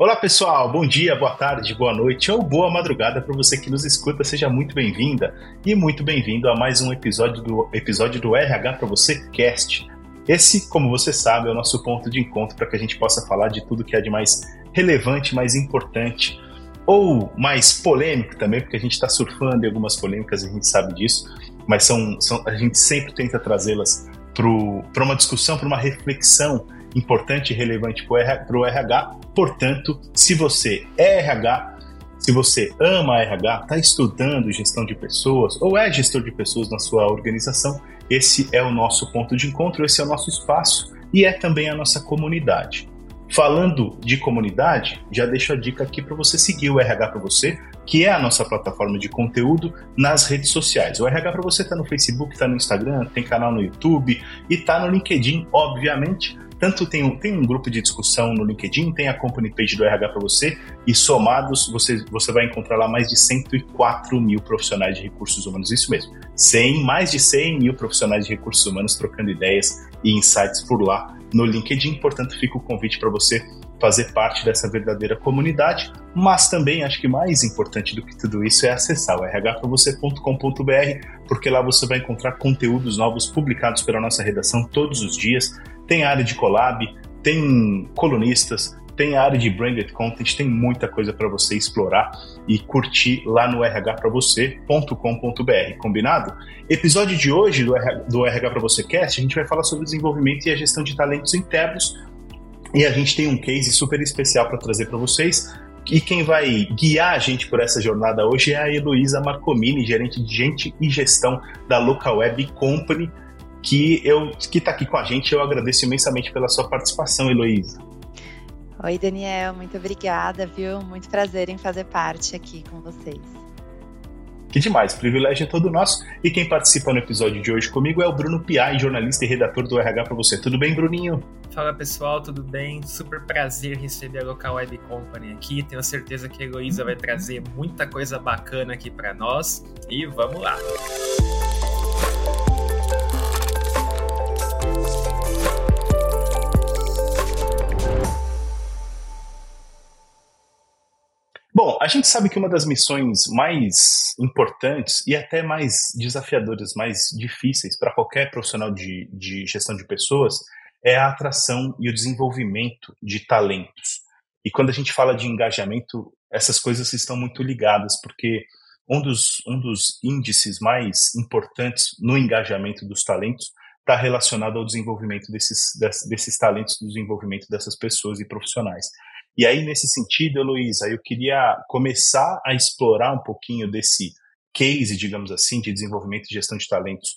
Olá pessoal, bom dia, boa tarde, boa noite ou boa madrugada para você que nos escuta. Seja muito bem-vinda e muito bem-vindo a mais um episódio do episódio do RH para você Cast. Esse, como você sabe, é o nosso ponto de encontro para que a gente possa falar de tudo que é de mais relevante, mais importante ou mais polêmico também, porque a gente está surfando em algumas polêmicas, a gente sabe disso, mas são, são a gente sempre tenta trazê-las para uma discussão, para uma reflexão importante e relevante para o RH. Portanto, se você é RH, se você ama RH, está estudando gestão de pessoas ou é gestor de pessoas na sua organização, esse é o nosso ponto de encontro, esse é o nosso espaço e é também a nossa comunidade. Falando de comunidade, já deixo a dica aqui para você seguir o RH para você, que é a nossa plataforma de conteúdo nas redes sociais. O RH para você está no Facebook, está no Instagram, tem canal no YouTube e está no LinkedIn, obviamente. Tanto tem um, tem um grupo de discussão no LinkedIn, tem a company page do RH para você, e somados você, você vai encontrar lá mais de 104 mil profissionais de recursos humanos. Isso mesmo, 100, mais de 100 mil profissionais de recursos humanos trocando ideias e insights por lá no LinkedIn. Portanto, fica o convite para você fazer parte dessa verdadeira comunidade, mas também acho que mais importante do que tudo isso é acessar o rhpravocê.com.br, porque lá você vai encontrar conteúdos novos publicados pela nossa redação todos os dias tem área de collab, tem colunistas, tem área de branded content, tem muita coisa para você explorar e curtir lá no rhpravocê.com.br, combinado? Episódio de hoje do, RH, do RH para você Cast, a gente vai falar sobre desenvolvimento e a gestão de talentos internos e a gente tem um case super especial para trazer para vocês. E quem vai guiar a gente por essa jornada hoje é a Heloísa Marcomini, gerente de gente e gestão da Local Web Company que eu que está aqui com a gente. Eu agradeço imensamente pela sua participação, Heloísa. Oi, Daniel, muito obrigada, viu? Muito prazer em fazer parte aqui com vocês. Que demais, privilégio é todo nosso. E quem participa no episódio de hoje comigo é o Bruno Piai, jornalista e redator do RH para você. Tudo bem, Bruninho? Fala pessoal, tudo bem? Super prazer receber a Local Web Company aqui. Tenho certeza que a Heloísa vai trazer muita coisa bacana aqui para nós. E vamos lá! Bom, a gente sabe que uma das missões mais importantes e até mais desafiadoras, mais difíceis para qualquer profissional de, de gestão de pessoas é a atração e o desenvolvimento de talentos. E quando a gente fala de engajamento, essas coisas estão muito ligadas, porque um dos, um dos índices mais importantes no engajamento dos talentos está relacionado ao desenvolvimento desses, desses talentos, do desenvolvimento dessas pessoas e profissionais. E aí, nesse sentido, Heloísa, eu queria começar a explorar um pouquinho desse case, digamos assim, de desenvolvimento e gestão de talentos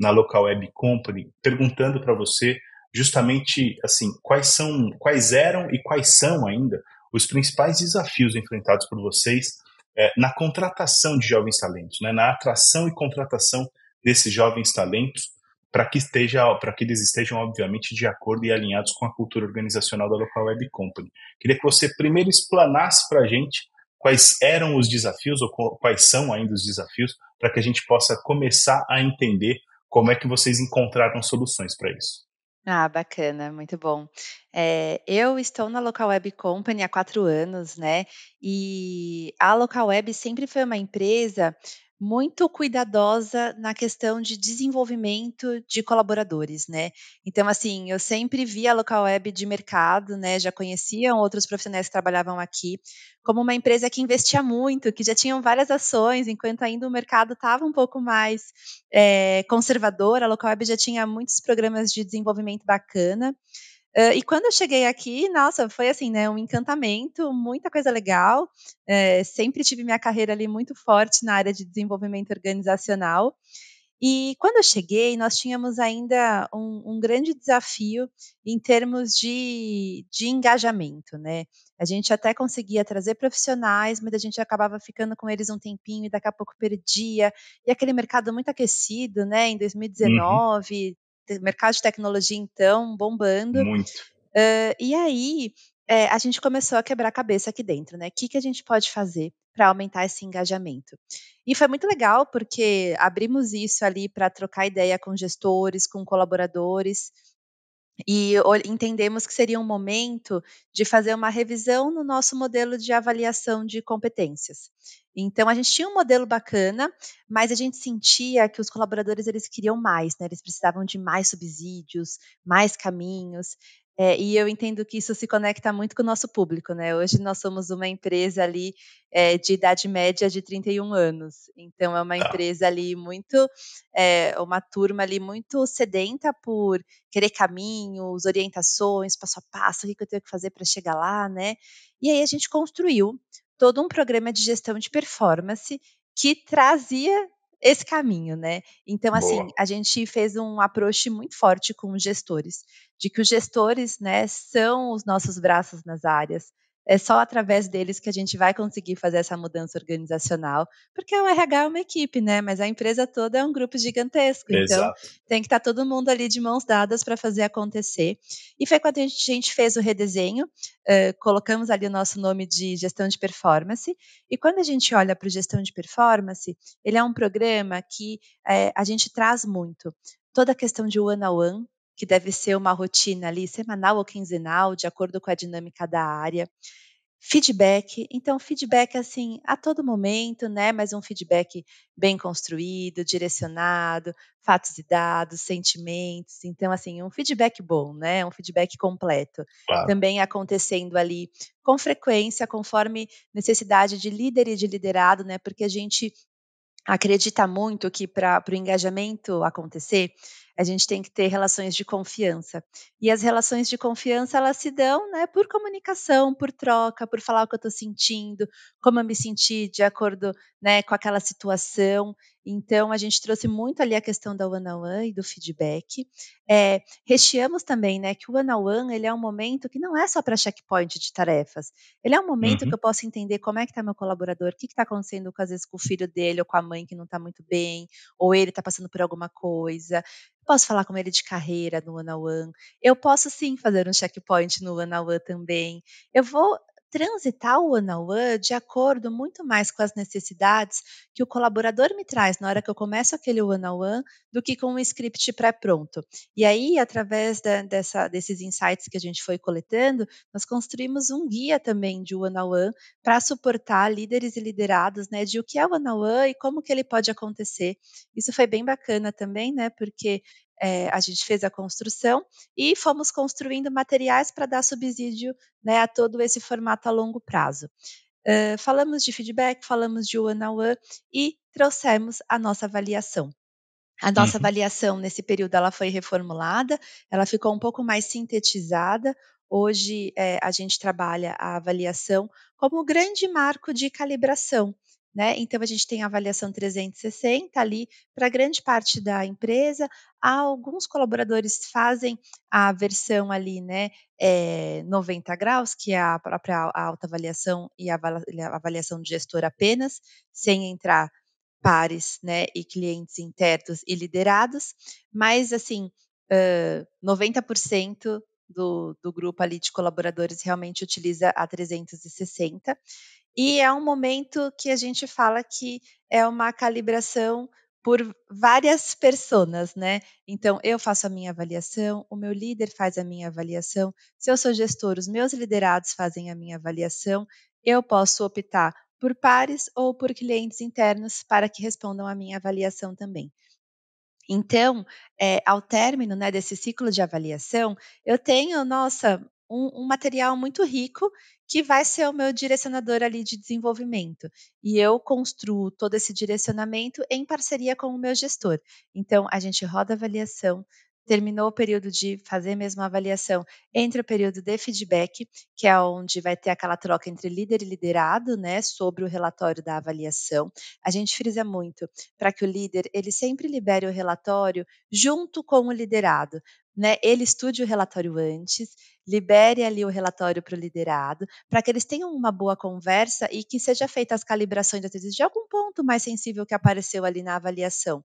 na Local Web Company, perguntando para você justamente assim quais são, quais eram e quais são ainda os principais desafios enfrentados por vocês é, na contratação de jovens talentos, né, na atração e contratação desses jovens talentos para que esteja, para que eles estejam obviamente de acordo e alinhados com a cultura organizacional da Local Web Company. Queria que você primeiro explanasse para a gente quais eram os desafios ou quais são ainda os desafios para que a gente possa começar a entender como é que vocês encontraram soluções para isso. Ah, bacana, muito bom. É, eu estou na Local Web Company há quatro anos, né? E a Local Web sempre foi uma empresa muito cuidadosa na questão de desenvolvimento de colaboradores, né. Então, assim, eu sempre vi a local web de mercado, né, já conheciam outros profissionais que trabalhavam aqui, como uma empresa que investia muito, que já tinham várias ações, enquanto ainda o mercado estava um pouco mais é, conservador, a local web já tinha muitos programas de desenvolvimento bacana. Uh, e quando eu cheguei aqui, nossa, foi assim, né, um encantamento, muita coisa legal. É, sempre tive minha carreira ali muito forte na área de desenvolvimento organizacional. E quando eu cheguei, nós tínhamos ainda um, um grande desafio em termos de, de, engajamento, né? A gente até conseguia trazer profissionais, mas a gente acabava ficando com eles um tempinho e daqui a pouco perdia. E aquele mercado muito aquecido, né? Em 2019, uhum mercado de tecnologia, então, bombando. Muito. Uh, e aí, é, a gente começou a quebrar a cabeça aqui dentro, né? O que, que a gente pode fazer para aumentar esse engajamento? E foi muito legal, porque abrimos isso ali para trocar ideia com gestores, com colaboradores. E entendemos que seria um momento de fazer uma revisão no nosso modelo de avaliação de competências. Então a gente tinha um modelo bacana, mas a gente sentia que os colaboradores eles queriam mais, né? Eles precisavam de mais subsídios, mais caminhos. É, e eu entendo que isso se conecta muito com o nosso público, né? Hoje nós somos uma empresa ali é, de idade média de 31 anos. Então é uma tá. empresa ali muito, é, uma turma ali muito sedenta por querer caminhos, orientações, passo a passo, o que eu tenho que fazer para chegar lá, né? E aí a gente construiu todo um programa de gestão de performance que trazia esse caminho, né? Então, assim, Boa. a gente fez um approach muito forte com os gestores, de que os gestores, né, são os nossos braços nas áreas, é só através deles que a gente vai conseguir fazer essa mudança organizacional, porque o RH é uma equipe, né? Mas a empresa toda é um grupo gigantesco. Então, Exato. Então, tem que estar tá todo mundo ali de mãos dadas para fazer acontecer. E foi quando a gente, a gente fez o redesenho, uh, colocamos ali o nosso nome de gestão de performance. E quando a gente olha para o gestão de performance, ele é um programa que uh, a gente traz muito toda a questão de one-on-one, -on -one, que deve ser uma rotina ali semanal ou quinzenal, de acordo com a dinâmica da área. Feedback, então feedback assim a todo momento, né? Mas um feedback bem construído, direcionado, fatos e dados, sentimentos. Então assim, um feedback bom, né? Um feedback completo. Claro. Também acontecendo ali com frequência, conforme necessidade de líder e de liderado, né? Porque a gente acredita muito que para o engajamento acontecer, a gente tem que ter relações de confiança. E as relações de confiança, elas se dão né, por comunicação, por troca, por falar o que eu estou sentindo, como eu me senti de acordo né, com aquela situação. Então, a gente trouxe muito ali a questão da one-on-one e do feedback. É, recheamos também né, que o one-on-one ele é um momento que não é só para checkpoint de tarefas. Ele é um momento uhum. que eu posso entender como é que está meu colaborador, o que está acontecendo, às vezes, com o filho dele ou com a mãe que não está muito bem, ou ele está passando por alguma coisa posso falar com ele de carreira no one on one. Eu posso sim fazer um checkpoint no one on one também. Eu vou transitar o one on one de acordo muito mais com as necessidades que o colaborador me traz na hora que eu começo aquele one on one do que com um script pré-pronto. E aí, através da, dessa, desses insights que a gente foi coletando, nós construímos um guia também de one on one para suportar líderes e liderados, né, de o que é o one on one e como que ele pode acontecer. Isso foi bem bacana também, né, porque é, a gente fez a construção e fomos construindo materiais para dar subsídio né, a todo esse formato a longo prazo. Uh, falamos de feedback, falamos de one-on-one e trouxemos a nossa avaliação. A nossa uhum. avaliação nesse período ela foi reformulada, ela ficou um pouco mais sintetizada. Hoje é, a gente trabalha a avaliação como grande marco de calibração. Né? Então, a gente tem a avaliação 360 ali para grande parte da empresa. Alguns colaboradores fazem a versão ali, né, é, 90 graus, que é a própria autoavaliação e a avaliação de gestor apenas, sem entrar pares, né, e clientes internos e liderados, mas assim, uh, 90% do, do grupo ali de colaboradores realmente utiliza a 360 e é um momento que a gente fala que é uma calibração por várias pessoas, né? Então, eu faço a minha avaliação, o meu líder faz a minha avaliação, se eu sou gestor, os meus liderados fazem a minha avaliação, eu posso optar por pares ou por clientes internos para que respondam à minha avaliação também. Então, é, ao término né, desse ciclo de avaliação, eu tenho, nossa, um, um, material muito rico que vai ser o meu direcionador ali de desenvolvimento. E eu construo todo esse direcionamento em parceria com o meu gestor. Então, a gente roda avaliação, terminou o período de fazer mesmo a avaliação, entre o período de feedback, que é onde vai ter aquela troca entre líder e liderado, né, sobre o relatório da avaliação. A gente frisa muito para que o líder ele sempre libere o relatório junto com o liderado, né, ele estude o relatório antes, libere ali o relatório para o liderado, para que eles tenham uma boa conversa e que seja feita as calibrações, às vezes, de algum ponto mais sensível que apareceu ali na avaliação.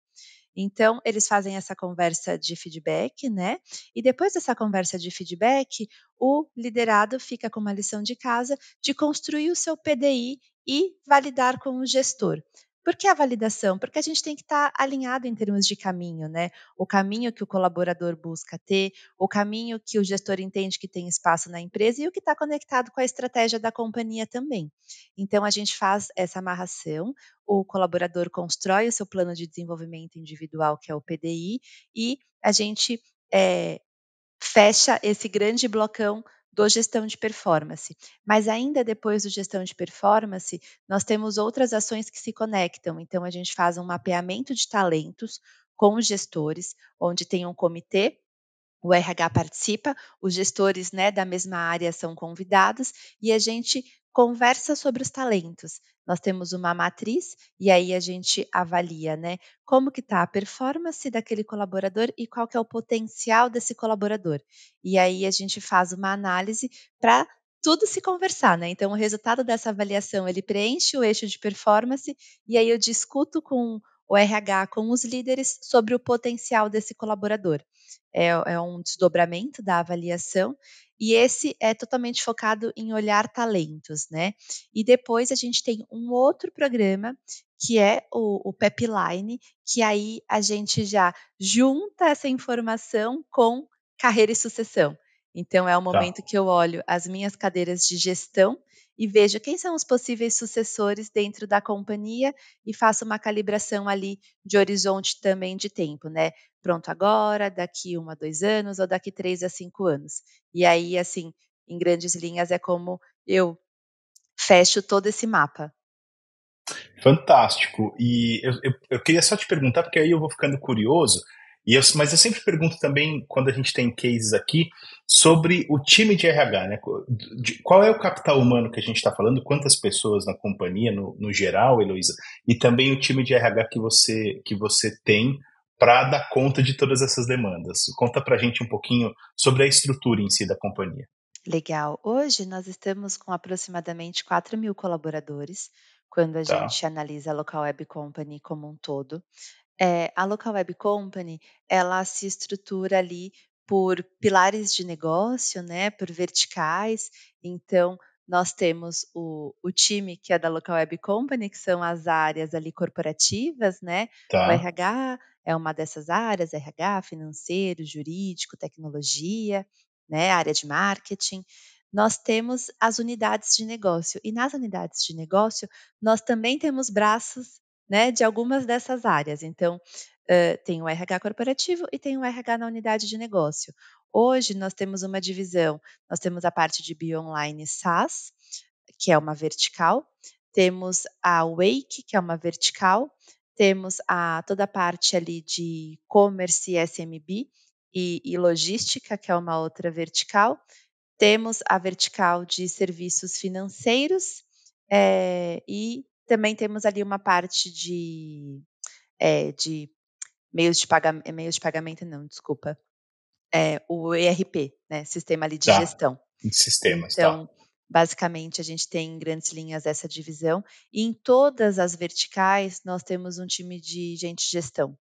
Então, eles fazem essa conversa de feedback, né? E depois dessa conversa de feedback, o liderado fica com uma lição de casa de construir o seu PDI e validar com o gestor. Por que a validação? Porque a gente tem que estar tá alinhado em termos de caminho, né? O caminho que o colaborador busca ter, o caminho que o gestor entende que tem espaço na empresa e o que está conectado com a estratégia da companhia também. Então, a gente faz essa amarração, o colaborador constrói o seu plano de desenvolvimento individual, que é o PDI, e a gente é, fecha esse grande blocão do gestão de performance. Mas ainda depois do gestão de performance, nós temos outras ações que se conectam. Então, a gente faz um mapeamento de talentos com os gestores, onde tem um comitê o RH participa, os gestores né, da mesma área são convidados e a gente conversa sobre os talentos. Nós temos uma matriz e aí a gente avalia, né, como que está a performance daquele colaborador e qual que é o potencial desse colaborador. E aí a gente faz uma análise para tudo se conversar, né? Então o resultado dessa avaliação ele preenche o eixo de performance e aí eu discuto com o RH, com os líderes sobre o potencial desse colaborador. É, é um desdobramento da avaliação e esse é totalmente focado em olhar talentos, né? E depois a gente tem um outro programa que é o, o Pepline, que aí a gente já junta essa informação com carreira e sucessão. Então é o tá. momento tá. que eu olho as minhas cadeiras de gestão e vejo quem são os possíveis sucessores dentro da companhia e faço uma calibração ali de horizonte também de tempo, né? Pronto agora, daqui um a dois anos ou daqui três a cinco anos. E aí, assim, em grandes linhas, é como eu fecho todo esse mapa. Fantástico. E eu, eu, eu queria só te perguntar, porque aí eu vou ficando curioso. E eu, mas eu sempre pergunto também, quando a gente tem cases aqui, sobre o time de RH, né? Qual é o capital humano que a gente está falando? Quantas pessoas na companhia, no, no geral, Heloísa? E também o time de RH que você, que você tem para dar conta de todas essas demandas. Conta para a gente um pouquinho sobre a estrutura em si da companhia. Legal. Hoje nós estamos com aproximadamente 4 mil colaboradores, quando a tá. gente analisa a Local Web Company como um todo. É, a Local Web Company, ela se estrutura ali por pilares de negócio, né, por verticais. Então, nós temos o, o time que é da Local Web Company, que são as áreas ali corporativas, né? Tá. O RH é uma dessas áreas, RH, financeiro, jurídico, tecnologia, né? Área de marketing. Nós temos as unidades de negócio. E nas unidades de negócio, nós também temos braços né, de algumas dessas áreas. Então, uh, tem o RH corporativo e tem o RH na unidade de negócio. Hoje nós temos uma divisão, nós temos a parte de Bionline SaaS, que é uma vertical, temos a Wake, que é uma vertical, temos a toda a parte ali de commerce e SMB e, e logística, que é uma outra vertical, temos a vertical de serviços financeiros é, e também temos ali uma parte de, é, de meios de pagamento, meios de pagamento não, desculpa, é, o ERP, né, sistema ali de tá. gestão. Sistemas, tá. então, tá. basicamente a gente tem em grandes linhas essa divisão e em todas as verticais nós temos um time de gente de gestão.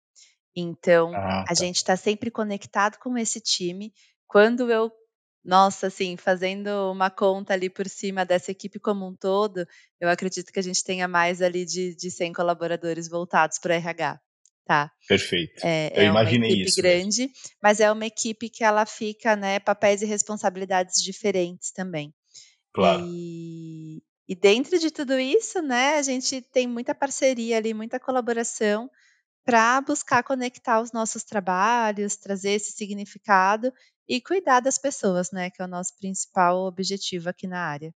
Então, ah, tá. a gente está sempre conectado com esse time. Quando eu nossa, assim, fazendo uma conta ali por cima dessa equipe como um todo, eu acredito que a gente tenha mais ali de, de 100 colaboradores voltados para o RH. Tá. Perfeito. É, eu é imaginei uma equipe isso. grande, mesmo. mas é uma equipe que ela fica, né, papéis e responsabilidades diferentes também. Claro. E, e dentro de tudo isso, né, a gente tem muita parceria ali, muita colaboração para buscar conectar os nossos trabalhos, trazer esse significado e cuidar das pessoas, né, que é o nosso principal objetivo aqui na área.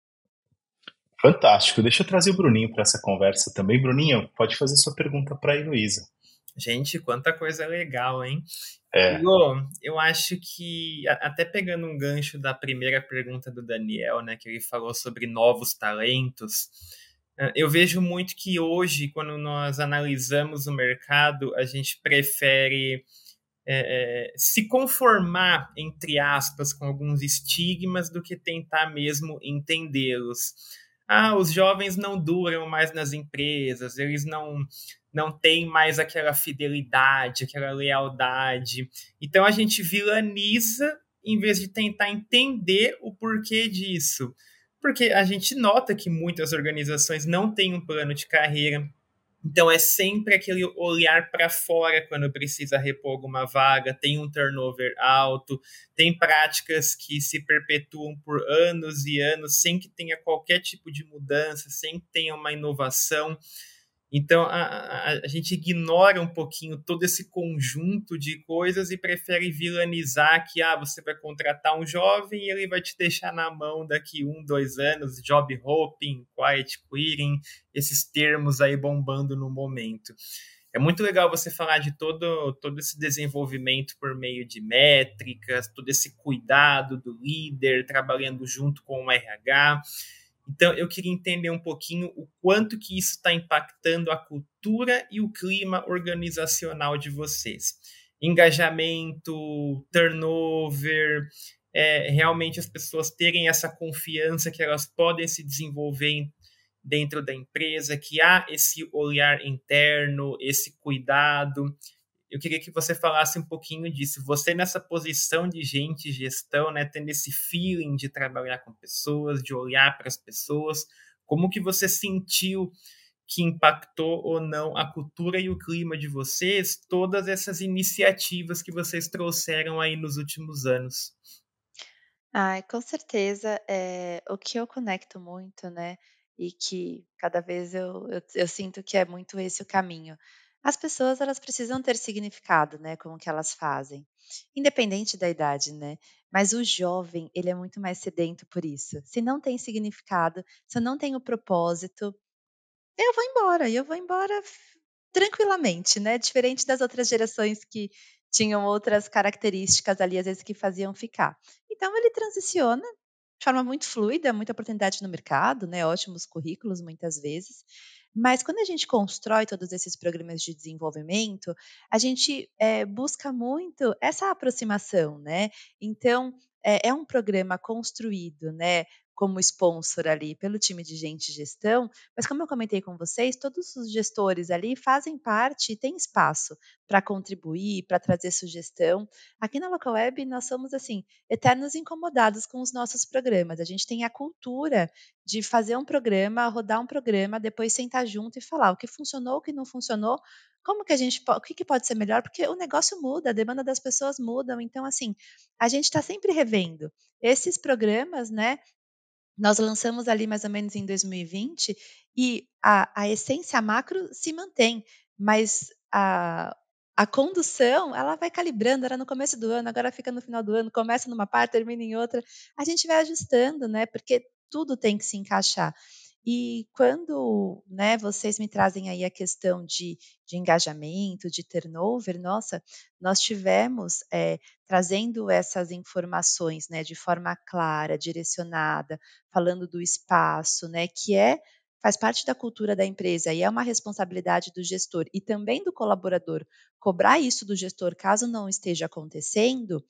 Fantástico. Deixa eu trazer o Bruninho para essa conversa também. Bruninho, pode fazer sua pergunta para a Heloísa. Gente, quanta coisa legal, hein? É. Lô, eu acho que, até pegando um gancho da primeira pergunta do Daniel, né, que ele falou sobre novos talentos, eh, eu vejo muito que hoje, quando nós analisamos o mercado, a gente prefere é, é, se conformar, entre aspas, com alguns estigmas do que tentar mesmo entendê-los. Ah, os jovens não duram mais nas empresas, eles não não têm mais aquela fidelidade, aquela lealdade. Então a gente vilaniza em vez de tentar entender o porquê disso. Porque a gente nota que muitas organizações não têm um plano de carreira, Então é sempre aquele olhar para fora quando precisa repor alguma vaga, tem um turnover alto, tem práticas que se perpetuam por anos e anos sem que tenha qualquer tipo de mudança, sem que tenha uma inovação. Então a, a, a, gente ignora um pouquinho todo esse conjunto de coisas e prefere vilanizar que ah, você vai contratar um jovem e ele vai te deixar na mão daqui um, dois anos, job hopping, quiet quitting, esses termos aí bombando no momento. É muito legal você falar de todo, todo esse desenvolvimento por meio de métricas, todo esse cuidado do líder trabalhando junto com o RH. Então, eu queria entender um pouquinho o quanto que isso está impactando a cultura e o clima organizacional de vocês. Engajamento, turnover, é, realmente as pessoas terem essa confiança que elas podem se desenvolver dentro da empresa, que há esse olhar interno, esse cuidado, eu queria que você falasse um pouquinho disso. Você nessa posição de gente, gestão, né, tendo esse feeling de trabalhar com pessoas, de olhar para as pessoas, como que você sentiu que impactou ou não a cultura e o clima de vocês, todas essas iniciativas que vocês trouxeram aí nos últimos anos? Ai, com certeza, é, o que eu conecto muito, né, e que cada vez eu, eu, eu sinto que é muito esse o caminho. As pessoas elas precisam ter significado, né, com o que elas fazem, independente da idade, né. Mas o jovem, ele é muito mais sedento por isso. Se não tem significado, se eu não tenho propósito, eu vou embora, e eu vou embora tranquilamente, né, diferente das outras gerações que tinham outras características ali, às vezes, que faziam ficar. Então ele transiciona de forma muito fluida, muita oportunidade no mercado, né, ótimos currículos muitas vezes, mas quando a gente constrói todos esses programas de desenvolvimento, a gente é, busca muito essa aproximação, né? Então, é, é um programa construído, né? Como sponsor ali pelo time de gente de gestão, mas como eu comentei com vocês, todos os gestores ali fazem parte e têm espaço para contribuir, para trazer sugestão. Aqui na Local Web nós somos assim, eternos incomodados com os nossos programas. A gente tem a cultura de fazer um programa, rodar um programa, depois sentar junto e falar o que funcionou, o que não funcionou, como que a gente o que, que pode ser melhor, porque o negócio muda, a demanda das pessoas mudam, então assim, a gente está sempre revendo. Esses programas, né, nós lançamos ali mais ou menos em 2020 e a, a essência macro se mantém, mas a, a condução, ela vai calibrando, era no começo do ano, agora fica no final do ano, começa numa parte, termina em outra. A gente vai ajustando, né? Porque tudo tem que se encaixar. E quando né, vocês me trazem aí a questão de, de engajamento, de turnover, nossa, nós tivemos é, trazendo essas informações né, de forma clara, direcionada, falando do espaço, né, que é faz parte da cultura da empresa e é uma responsabilidade do gestor e também do colaborador cobrar isso do gestor caso não esteja acontecendo,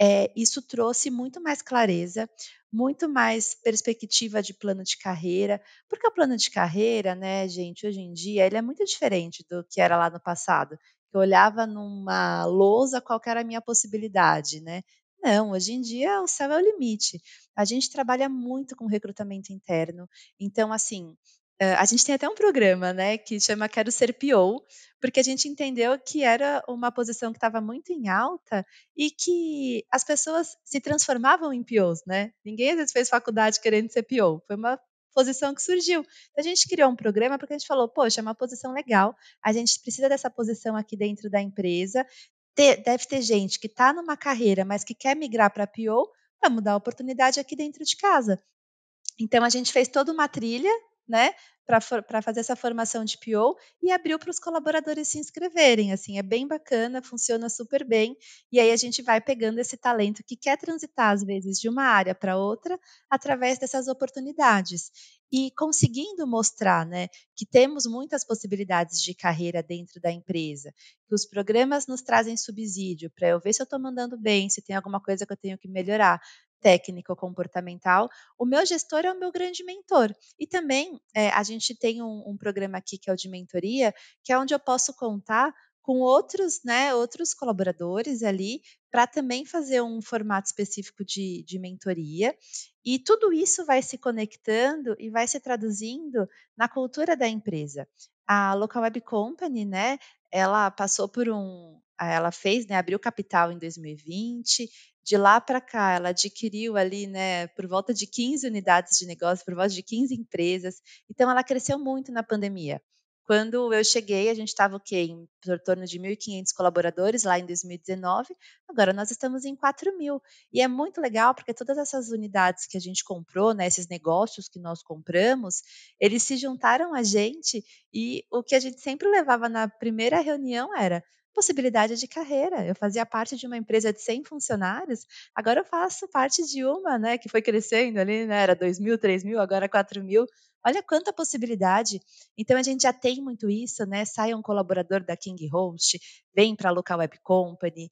é, isso trouxe muito mais clareza, muito mais perspectiva de plano de carreira, porque o plano de carreira, né, gente, hoje em dia, ele é muito diferente do que era lá no passado. Eu olhava numa lousa qual era a minha possibilidade, né? Não, hoje em dia o céu é o limite. A gente trabalha muito com recrutamento interno, então, assim, a gente tem até um programa, né, que chama Quero Ser PO, porque a gente entendeu que era uma posição que estava muito em alta e que as pessoas se transformavam em POs, né? Ninguém às vezes fez faculdade querendo ser PO, foi uma posição que surgiu. Então, a gente criou um programa porque a gente falou, poxa, é uma posição legal, a gente precisa dessa posição aqui dentro da empresa, deve ter gente que está numa carreira, mas que quer migrar para PO, vamos dar oportunidade aqui dentro de casa. Então, a gente fez toda uma trilha né, para fazer essa formação de PO e abriu para os colaboradores se inscreverem. Assim, é bem bacana, funciona super bem. E aí a gente vai pegando esse talento que quer transitar, às vezes, de uma área para outra, através dessas oportunidades. E conseguindo mostrar né, que temos muitas possibilidades de carreira dentro da empresa, que os programas nos trazem subsídio para eu ver se eu estou mandando bem, se tem alguma coisa que eu tenho que melhorar, técnico comportamental, o meu gestor é o meu grande mentor. E também é, a gente tem um, um programa aqui que é o de mentoria, que é onde eu posso contar com outros, né, outros colaboradores ali, para também fazer um formato específico de, de mentoria. E tudo isso vai se conectando e vai se traduzindo na cultura da empresa. a Local Web Company, né, ela passou por um ela fez, né, abriu capital em 2020, de lá para cá ela adquiriu ali, né, por volta de 15 unidades de negócio, por volta de 15 empresas, então ela cresceu muito na pandemia. Quando eu cheguei, a gente estava o quê? Em torno de 1.500 colaboradores lá em 2019, agora nós estamos em 4.000. E é muito legal porque todas essas unidades que a gente comprou, né, esses negócios que nós compramos, eles se juntaram a gente e o que a gente sempre levava na primeira reunião era possibilidade de carreira. Eu fazia parte de uma empresa de 100 funcionários, agora eu faço parte de uma, né, que foi crescendo ali, né, era 2 mil, 3 mil, agora 4 mil. Olha quanta possibilidade. Então a gente já tem muito isso, né? Sai um colaborador da King Host, vem para a Local Web Company,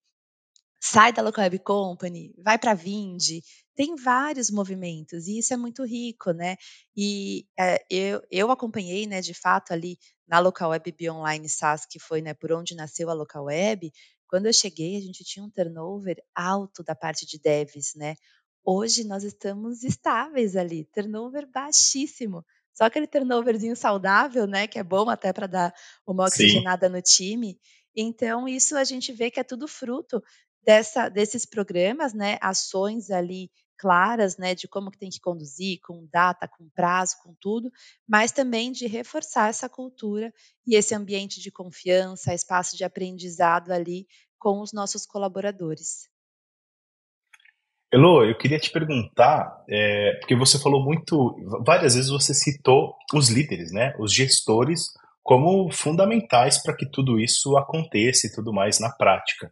sai da Local Web Company, vai para a Vind, tem vários movimentos e isso é muito rico, né? E é, eu, eu acompanhei, né, de fato ali na Local Web Be Online SaaS, que foi, né, por onde nasceu a Local Web. Quando eu cheguei, a gente tinha um turnover alto da parte de devs, né? Hoje nós estamos estáveis ali, turnover baixíssimo. Só aquele turnoverzinho saudável, né, que é bom até para dar uma oxigenada Sim. no time. Então, isso a gente vê que é tudo fruto dessa, desses programas, né, ações ali claras, né, de como que tem que conduzir, com data, com prazo, com tudo, mas também de reforçar essa cultura e esse ambiente de confiança, espaço de aprendizado ali com os nossos colaboradores. Elo, eu queria te perguntar, é, porque você falou muito, várias vezes você citou os líderes, né, os gestores, como fundamentais para que tudo isso aconteça e tudo mais na prática.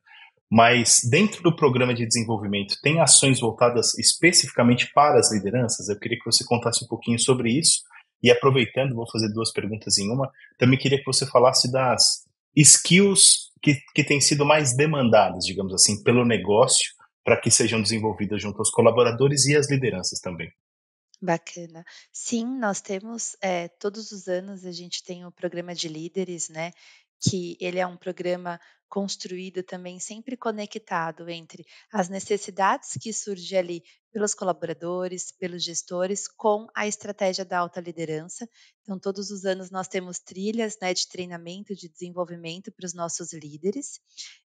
Mas dentro do programa de desenvolvimento, tem ações voltadas especificamente para as lideranças? Eu queria que você contasse um pouquinho sobre isso. E aproveitando, vou fazer duas perguntas em uma. Também queria que você falasse das skills que, que têm sido mais demandadas, digamos assim, pelo negócio para que sejam desenvolvidas junto aos colaboradores e às lideranças também. Bacana. Sim, nós temos, é, todos os anos a gente tem o programa de líderes, né? Que ele é um programa construído também sempre conectado entre as necessidades que surgem ali pelos colaboradores, pelos gestores, com a estratégia da alta liderança. Então, todos os anos nós temos trilhas né, de treinamento, de desenvolvimento para os nossos líderes.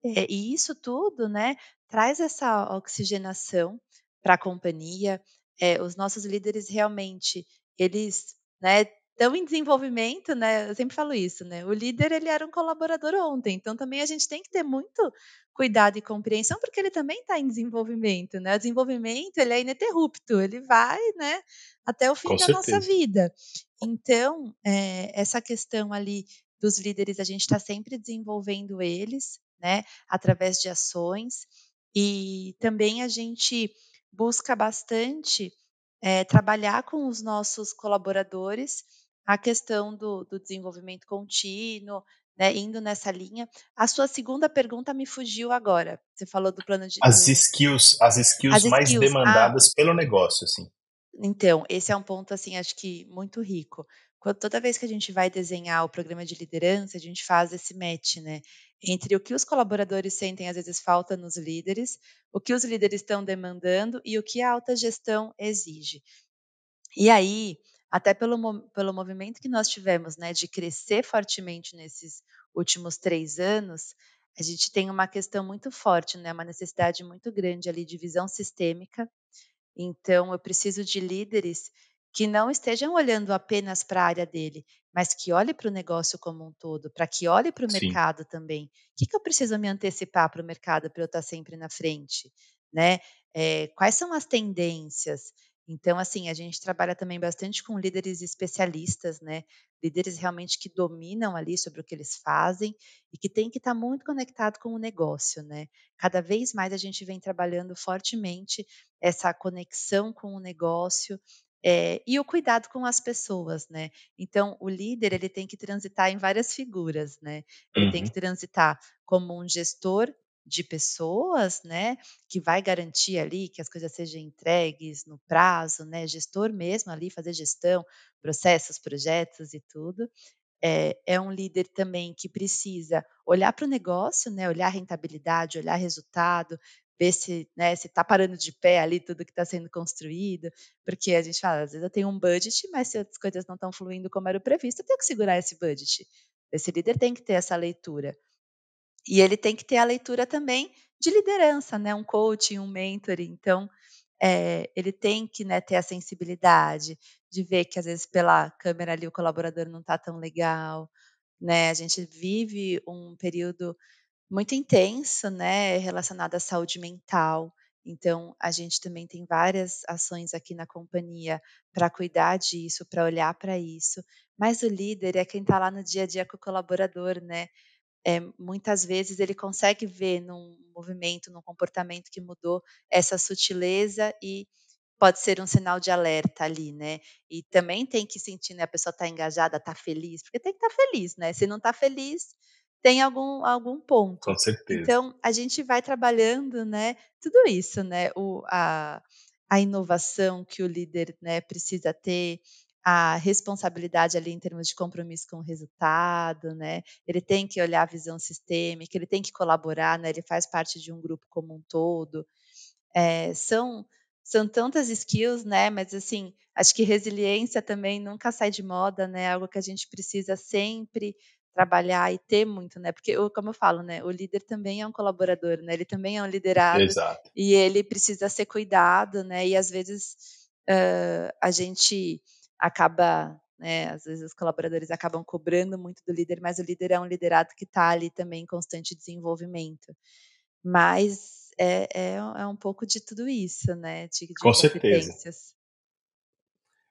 É, e isso tudo né, traz essa oxigenação para a companhia. É, os nossos líderes realmente, eles né, estão em desenvolvimento, né? Eu sempre falo isso, né? O líder ele era um colaborador ontem, então também a gente tem que ter muito cuidado e compreensão porque ele também está em desenvolvimento, né? O desenvolvimento ele é ininterrupto, ele vai, né? Até o fim Com da certeza. nossa vida. Então é, essa questão ali dos líderes a gente está sempre desenvolvendo eles, né? Através de ações e também a gente busca bastante é, trabalhar com os nossos colaboradores a questão do, do desenvolvimento contínuo, né, indo nessa linha. A sua segunda pergunta me fugiu agora. Você falou do plano de. As skills, as skills as mais skills. Ah. demandadas ah, pelo negócio, assim. Então, esse é um ponto, assim, acho que muito rico. Quando, toda vez que a gente vai desenhar o programa de liderança, a gente faz esse match, né? Entre o que os colaboradores sentem, às vezes, falta nos líderes, o que os líderes estão demandando e o que a alta gestão exige. E aí, até pelo, pelo movimento que nós tivemos, né, de crescer fortemente nesses últimos três anos, a gente tem uma questão muito forte, né, uma necessidade muito grande ali de visão sistêmica. Então, eu preciso de líderes que não estejam olhando apenas para a área dele, mas que olhe para o negócio como um todo, para que olhe para o mercado também. O que, que eu preciso me antecipar para o mercado para eu estar sempre na frente? Né? É, quais são as tendências? Então, assim, a gente trabalha também bastante com líderes especialistas, né? Líderes realmente que dominam ali sobre o que eles fazem e que tem que estar muito conectado com o negócio, né? Cada vez mais a gente vem trabalhando fortemente essa conexão com o negócio é, e o cuidado com as pessoas, né? Então, o líder ele tem que transitar em várias figuras, né? Ele uhum. tem que transitar como um gestor de pessoas, né, que vai garantir ali que as coisas sejam entregues no prazo, né, gestor mesmo ali fazer gestão, processos, projetos e tudo. É, é um líder também que precisa olhar para o negócio, né, olhar rentabilidade, olhar resultado, ver se né, se está parando de pé ali tudo que está sendo construído, porque a gente fala, às vezes eu tenho um budget, mas se as coisas não estão fluindo como era o previsto, eu tenho que segurar esse budget. Esse líder tem que ter essa leitura. E ele tem que ter a leitura também de liderança, né? Um coaching, um mentor. Então, é, ele tem que né, ter a sensibilidade de ver que às vezes pela câmera ali o colaborador não está tão legal, né? A gente vive um período muito intenso, né, relacionado à saúde mental. Então, a gente também tem várias ações aqui na companhia para cuidar disso, para olhar para isso. Mas o líder é quem está lá no dia a dia com o colaborador, né? É, muitas vezes ele consegue ver num movimento, num comportamento que mudou essa sutileza e pode ser um sinal de alerta ali, né? E também tem que sentir, né? A pessoa está engajada, está feliz, porque tem que estar tá feliz, né? Se não está feliz, tem algum, algum ponto. Com certeza. Então, a gente vai trabalhando, né? Tudo isso, né? O, a, a inovação que o líder né, precisa ter, a responsabilidade ali em termos de compromisso com o resultado, né? Ele tem que olhar a visão sistêmica, ele tem que colaborar, né? Ele faz parte de um grupo como um todo. É, são são tantas skills, né? Mas assim, acho que resiliência também nunca sai de moda, né? Algo que a gente precisa sempre trabalhar e ter muito, né? Porque, como eu falo, né? O líder também é um colaborador, né? Ele também é um liderado. Exato. E ele precisa ser cuidado, né? E às vezes uh, a gente acaba, né? Às vezes os colaboradores acabam cobrando muito do líder, mas o líder é um liderado que está ali também em constante desenvolvimento. Mas é, é, é, um pouco de tudo isso, né? De, de Com certeza.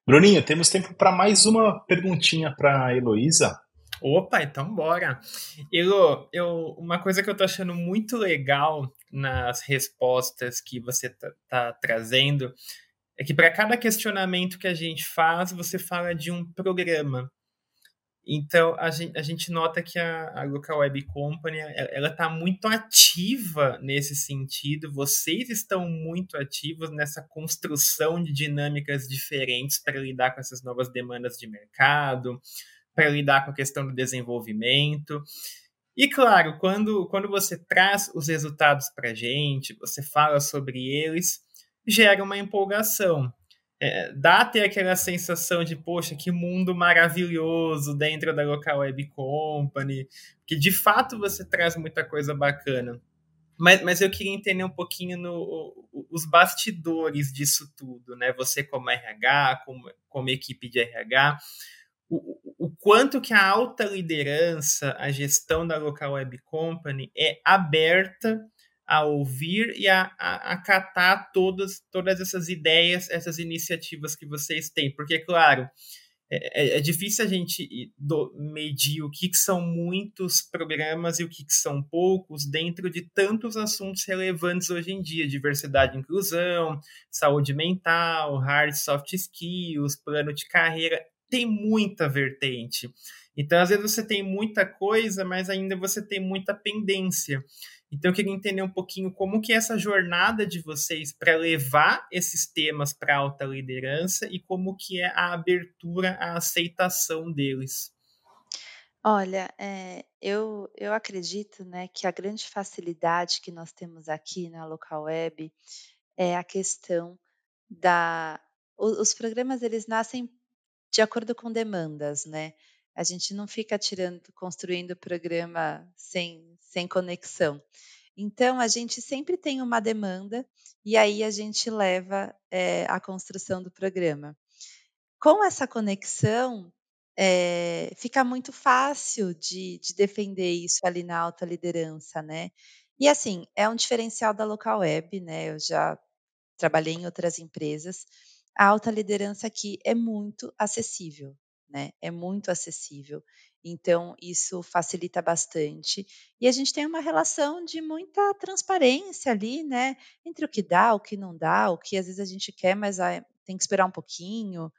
Bruninho, temos tempo para mais uma perguntinha para a Heloísa. Opa, então bora. Eu, eu, uma coisa que eu tô achando muito legal nas respostas que você tá, tá trazendo é que para cada questionamento que a gente faz, você fala de um programa. Então, a gente, a gente nota que a, a Local Web Company ela está muito ativa nesse sentido. Vocês estão muito ativos nessa construção de dinâmicas diferentes para lidar com essas novas demandas de mercado, para lidar com a questão do desenvolvimento. E claro, quando, quando você traz os resultados para a gente, você fala sobre eles, gera uma empolgação. É, dá até aquela sensação de, poxa, que mundo maravilhoso dentro da Local Web Company, que de fato você traz muita coisa bacana. Mas, mas eu queria entender um pouquinho no, os bastidores disso tudo, né? Você como RH, como, como equipe de RH, o, o quanto que a alta liderança, a gestão da local web company é aberta a ouvir e a, a, acatar todas, todas essas ideias, essas iniciativas que vocês têm. Porque, claro, é, é, é difícil a gente do, medir o que, que, são muitos programas e o que, que, são poucos dentro de tantos assuntos relevantes hoje em dia: diversidade e inclusão, saúde mental, hard soft skills, plano de carreira tem muita vertente. Então, às vezes você tem muita coisa, mas ainda você tem muita pendência. Então, eu queria entender um pouquinho como que é essa jornada de vocês para levar esses temas para alta liderança e como que é a abertura, a aceitação deles. Olha, é, eu, eu acredito né, que a grande facilidade que nós temos aqui na Local Web é a questão da... Os programas, eles nascem de acordo com demandas, né? A gente não fica tirando, construindo programa sem, sem conexão. Então, a gente sempre tem uma demanda e aí a gente leva é, a construção do programa. Com essa conexão, é, fica muito fácil de, de, defender isso ali na alta liderança, né? E assim, é um diferencial da local web, né? Eu já trabalhei em outras empresas a alta liderança aqui é muito acessível, né? É muito acessível. Então, isso facilita bastante. E a gente tem uma relação de muita transparência ali, né? Entre o que dá, o que não dá, o que às vezes a gente quer, mas tem que esperar um pouquinho.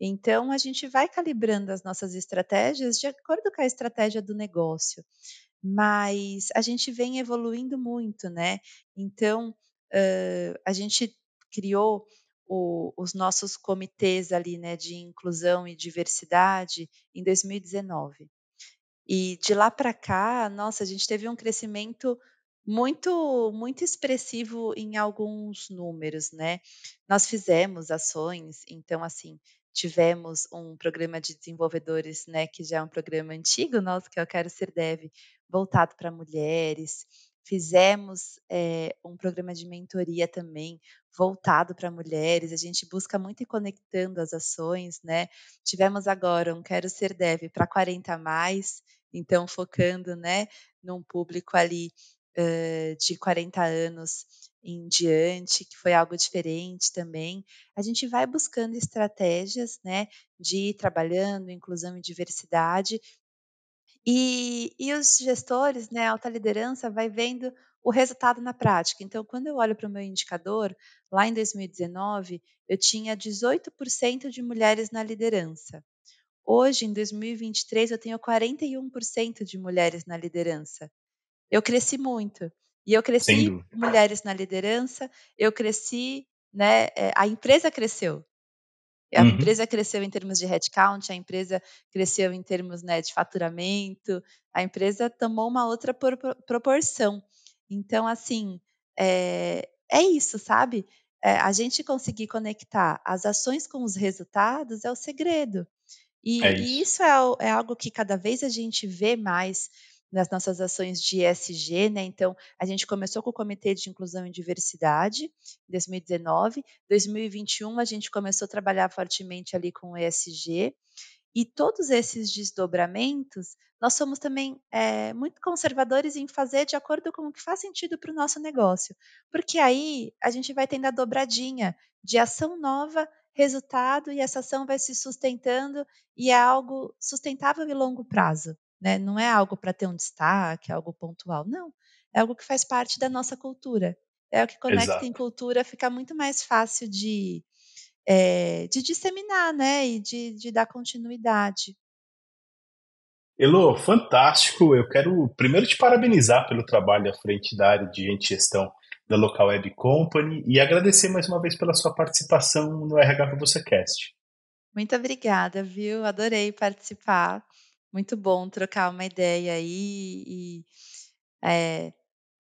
Então, a gente vai calibrando as nossas estratégias de acordo com a estratégia do negócio. Mas a gente vem evoluindo muito, né? Então, uh, a gente criou o, os nossos comitês ali, né, de inclusão e diversidade em 2019. E de lá para cá, nossa, a gente teve um crescimento muito muito expressivo em alguns números, né. Nós fizemos ações, então assim, tivemos um programa de desenvolvedores, né, que já é um programa antigo nosso, que é o Quero Ser Dev, voltado para mulheres. Fizemos, eh, um programa de mentoria também, voltado para mulheres, a gente busca muito ir conectando as ações, né. Tivemos agora um Quero Ser Dev para 40 mais, então focando, né, num público ali, hã, de 40 anos em diante, que foi algo diferente também. A gente vai buscando estratégias, né, de ir trabalhando inclusão e diversidade, e e os gestores, né, a alta liderança vai vendo o resultado na prática. Então, quando eu olho para o meu indicador, lá em 2019, eu tinha 18% de mulheres na liderança. Hoje, em 2023, eu tenho 41% de mulheres na liderança. Eu cresci muito. E eu cresci mulheres na liderança, eu cresci, né, eh, a empresa cresceu. A Uhum. empresa cresceu em termos de headcount, a empresa cresceu em termos, né, de faturamento, a empresa tomou uma outra por proporção. Então, assim, eh, é isso, sabe? Eh, a gente conseguir conectar as ações com os resultados é o segredo. É E e isso. isso é é algo que cada vez a gente vê mais nas nossas ações de ESG, né, então a gente começou com o comitê de inclusão e diversidade, em 2019, 2021 a gente começou a trabalhar fortemente ali com o ESG, e todos esses desdobramentos, nós somos também, eh, muito conservadores em fazer de acordo com o que faz sentido para o nosso negócio, porque aí a gente vai tendo a dobradinha de ação nova, resultado, e essa ação vai se sustentando, e é algo sustentável e longo prazo, né, não é algo para ter um destaque, algo pontual, não, é algo que faz parte da nossa cultura. É o que conecta em Exato. cultura, fica muito mais fácil de, eh, de disseminar, né, e de de dar continuidade. Elô, fantástico. Eu quero primeiro te parabenizar pelo trabalho à frente da área de gente gestão da Local Web Company e agradecer mais uma vez pela sua participação no RH para você Cast. Muito obrigada, viu? Adorei participar. Muito bom trocar uma ideia aí e, eh,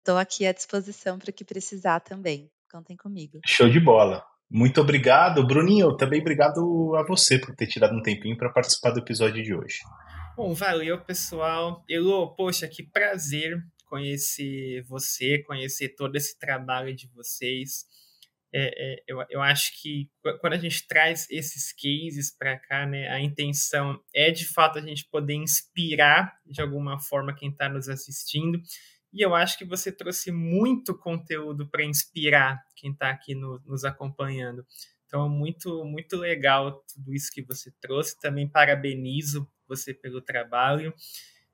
tô aqui à disposição para o que precisar também. Contem comigo. Show de bola. Muito obrigado, Bruninho. Também obrigado a você por ter tirado um tempinho para participar do episódio de hoje. Bom, valeu, pessoal. Elô, poxa, que prazer conhecer você, conhecer todo esse trabalho de vocês. É, é, eu, eu acho que quando a gente traz esses cases para cá, né, a intenção é de fato a gente poder inspirar de alguma forma quem está nos assistindo. E eu acho que você trouxe muito conteúdo para inspirar quem está aqui no, nos acompanhando. Então, muito, muito legal tudo isso que você trouxe. Também parabenizo você pelo trabalho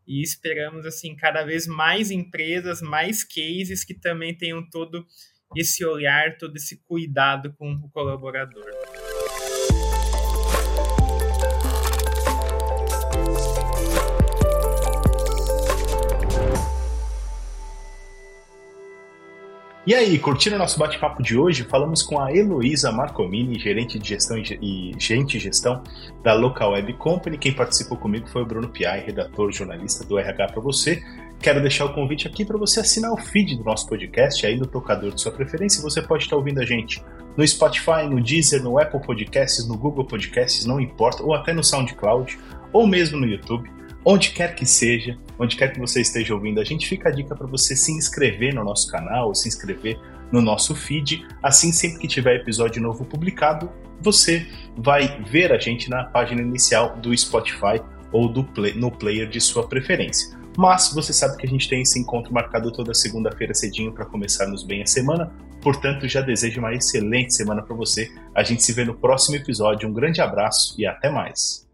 e esperamos assim cada vez mais empresas, mais cases que também tenham todo esse olhar, todo esse cuidado com o colaborador. E aí, curtindo o nosso bate-papo de hoje, falamos com a Heloísa Marcomini, gerente de gestão e gerente de gestão da Local Web Company. Quem participou comigo foi o Bruno Piai, redator jornalista do RH para você. Quero deixar o convite aqui para você assinar o feed do nosso podcast aí no tocador de sua preferência. Você pode estar ouvindo a gente no Spotify, no Deezer, no Apple Podcasts, no Google Podcasts, não importa, ou até no SoundCloud, ou mesmo no YouTube onde quer que seja, onde quer que você esteja ouvindo, a gente fica a dica para você se inscrever no nosso canal, se inscrever no nosso feed. Assim, sempre que tiver episódio novo publicado, você vai ver a gente na página inicial do Spotify ou do play, no player de sua preferência. Mas você sabe que a gente tem esse encontro marcado toda segunda-feira cedinho para começarmos bem a semana. Portanto, já desejo uma excelente semana para você. A gente se vê no próximo episódio. Um grande abraço e até mais.